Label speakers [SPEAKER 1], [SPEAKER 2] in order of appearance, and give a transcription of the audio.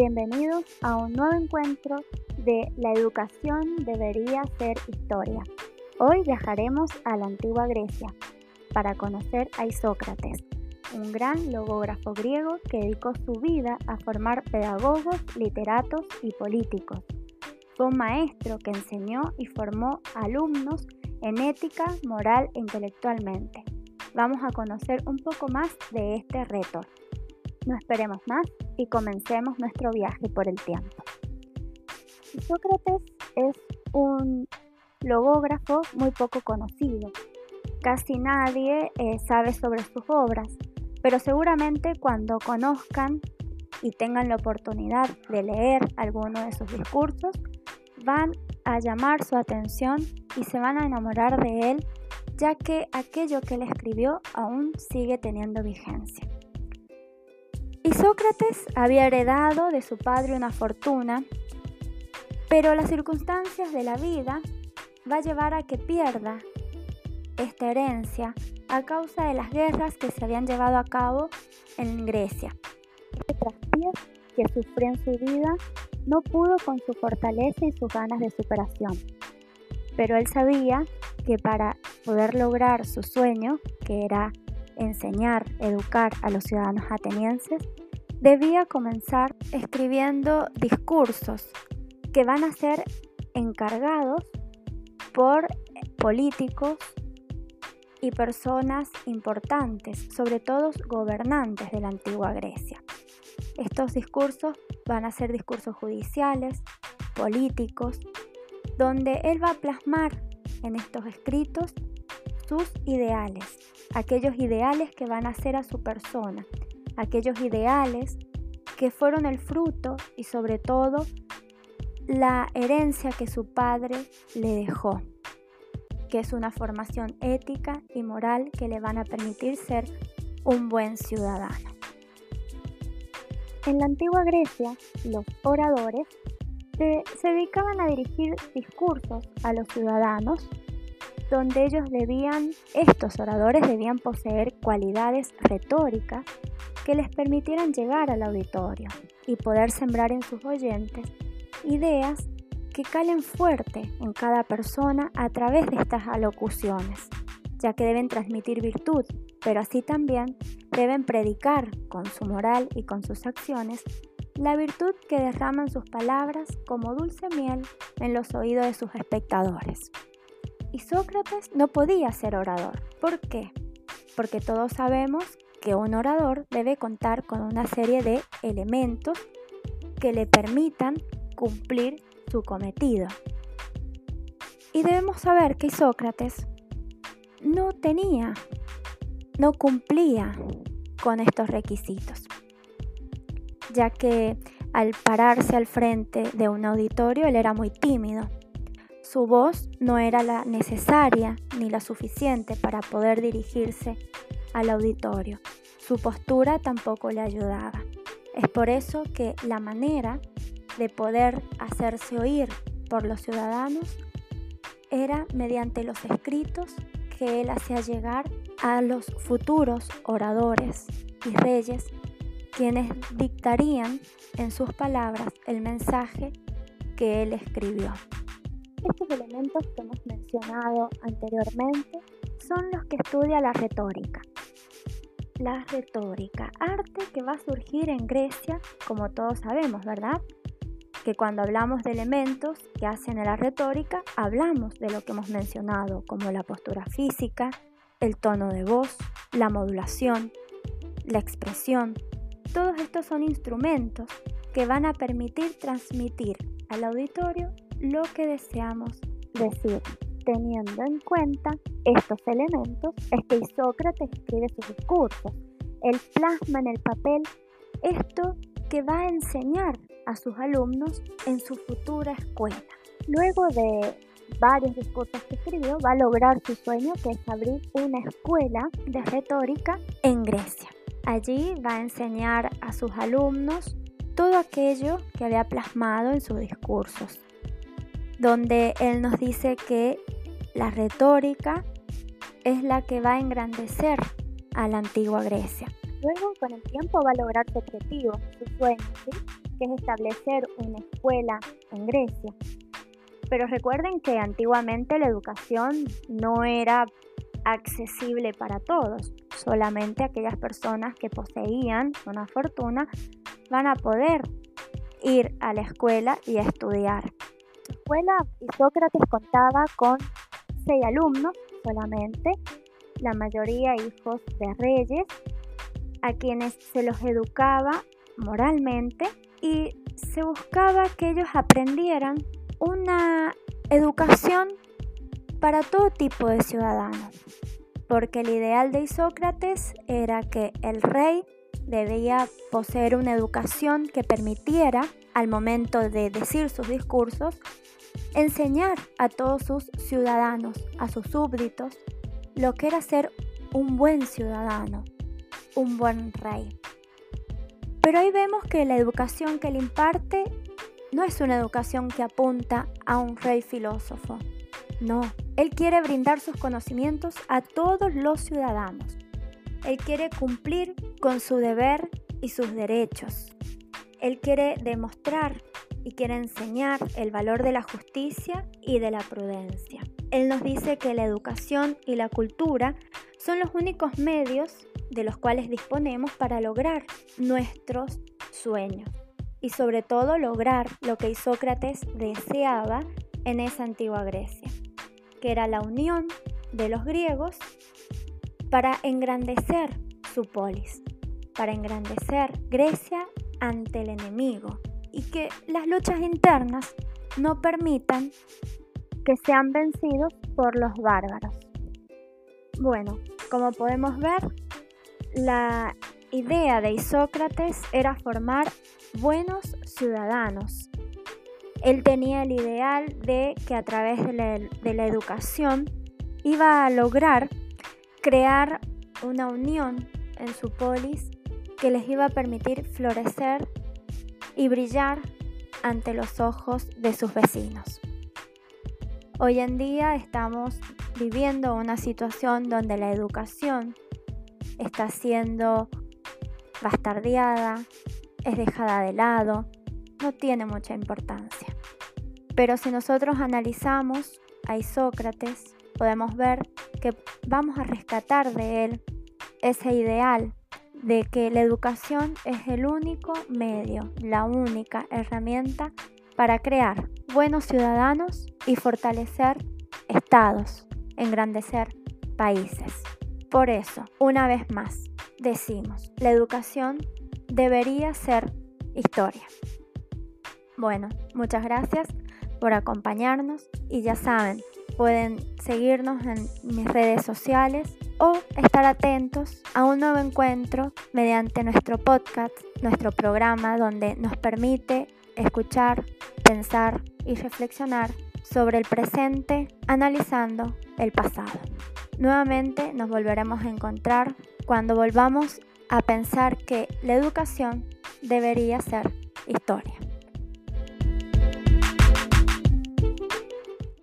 [SPEAKER 1] Bienvenidos a un nuevo encuentro de La educación debería ser historia. Hoy viajaremos a la antigua Grecia para conocer a Isócrates, un gran logógrafo griego que dedicó su vida a formar pedagogos, literatos y políticos. Fue un maestro que enseñó y formó alumnos en ética, moral e intelectualmente. Vamos a conocer un poco más de este reto. No esperemos más y comencemos nuestro viaje por el tiempo. Sócrates es un logógrafo muy poco conocido. Casi nadie eh, sabe sobre sus obras, pero seguramente cuando conozcan y tengan la oportunidad de leer alguno de sus discursos, van a llamar su atención y se van a enamorar de él, ya que aquello que él escribió aún sigue teniendo vigencia. Y Sócrates había heredado de su padre una fortuna, pero las circunstancias de la vida va a llevar a que pierda esta herencia a causa de las guerras que se habían llevado a cabo en Grecia. Que sufrió en su vida no pudo con su fortaleza y sus ganas de superación. Pero él sabía que para poder lograr su sueño, que era enseñar, educar a los ciudadanos atenienses, debía comenzar escribiendo discursos que van a ser encargados por políticos y personas importantes, sobre todo gobernantes de la antigua Grecia. Estos discursos van a ser discursos judiciales, políticos, donde él va a plasmar en estos escritos sus ideales, aquellos ideales que van a ser a su persona, aquellos ideales que fueron el fruto y sobre todo la herencia que su padre le dejó, que es una formación ética y moral que le van a permitir ser un buen ciudadano. En la antigua Grecia, los oradores se, dedicaban a dirigir discursos a los ciudadanos donde ellos debían, estos oradores debían poseer cualidades retóricas que les permitieran llegar al auditorio y poder sembrar en sus oyentes ideas que calen fuerte en cada persona a través de estas alocuciones, ya que deben transmitir virtud, pero así también deben predicar con su moral y con sus acciones la virtud que derraman sus palabras como dulce miel en los oídos de sus espectadores. Y Sócrates no podía ser orador. ¿Por qué? Porque todos sabemos que un orador debe contar con una serie de elementos que le permitan cumplir su cometido. Y debemos saber que Sócrates no tenía, no cumplía con estos requisitos, ya que al pararse al frente de un auditorio él era muy tímido. Su voz no era la necesaria ni la suficiente para poder dirigirse al auditorio. Su postura tampoco le ayudaba. Es por eso que la manera de poder hacerse oír por los ciudadanos era mediante los escritos que él hacía llegar a los futuros oradores y reyes, quienes dictarían en sus palabras el mensaje que él escribió. Estos elementos que hemos mencionado anteriormente son los que estudia la retórica. La retórica, arte que va a surgir en Grecia, como todos sabemos, ¿verdad? que cuando hablamos de elementos que hacen a la retórica, hablamos de lo que hemos mencionado, como la postura física, el tono de voz, la modulación, la expresión. Todos estos son instrumentos que van a permitir transmitir al auditorio lo que deseamos decir. Teniendo en cuenta estos elementos, es que Sócrates escribe sus discursos. Él plasma en el papel esto que va a enseñar a sus alumnos en su futura escuela. Luego de varios discursos que escribió, va a lograr su sueño que es abrir una escuela de retórica en Grecia. Allí va a enseñar a sus alumnos todo aquello que había plasmado en sus discursos, donde él nos dice que la retórica es la que va a engrandecer a la antigua Grecia. Luego, con el tiempo, va a lograr su objetivo, su sueño, que es establecer una escuela en Grecia. Pero recuerden que antiguamente la educación no era accesible para todos. Solamente aquellas personas que poseían una fortuna van a poder ir a la escuela y estudiar. La escuela contaba con seis alumnos solamente, la mayoría hijos de reyes, a quienes se los educaba moralmente y se buscaba que ellos aprendieran una educación para todo tipo de ciudadanos, porque el ideal de Isócrates era que el rey debía poseer una educación que permitiera, al momento de decir sus discursos, enseñar a todos sus ciudadanos, a sus súbditos, lo que era ser un buen ciudadano, un buen rey. Pero ahí vemos que la educación que él imparte no es una educación que apunta a un rey filósofo. No, él quiere brindar sus conocimientos a todos los ciudadanos. Él quiere cumplir con su deber y sus derechos. Él quiere demostrar y quiere enseñar el valor de la justicia y de la prudencia. Él nos dice que la educación y la cultura son los únicos medios de los cuales disponemos para lograr nuestros sueños y sobre todo lograr lo que Isócrates deseaba en esa antigua Grecia, que era la unión de los griegos para engrandecer su polis, para engrandecer Grecia ante el enemigo y que las luchas internas no permitan que sean vencidos por los bárbaros. Bueno, como podemos ver, la idea de Isócrates era formar buenos ciudadanos. Él tenía el ideal de que a través de la, educación iba a lograr crear una unión en su polis que les iba a permitir florecer y brillar ante los ojos de sus vecinos. Hoy en día estamos viviendo una situación donde la educación está siendo bastardeada, es dejada de lado, no tiene mucha importancia. Pero si nosotros analizamos a Isócrates, podemos ver que vamos a rescatar de él ese ideal de que la educación es el único medio, la única herramienta para crear buenos ciudadanos y fortalecer estados, engrandecer países. Por eso, una vez más, decimos, la educación debería ser historia. Bueno, muchas gracias por acompañarnos y ya saben, pueden seguirnos en mis redes sociales o estar atentos a un nuevo encuentro mediante nuestro podcast, nuestro programa donde nos permite escuchar, pensar y reflexionar sobre el presente analizando el pasado. Nuevamente nos volveremos a encontrar cuando volvamos a pensar que la educación debería ser historia.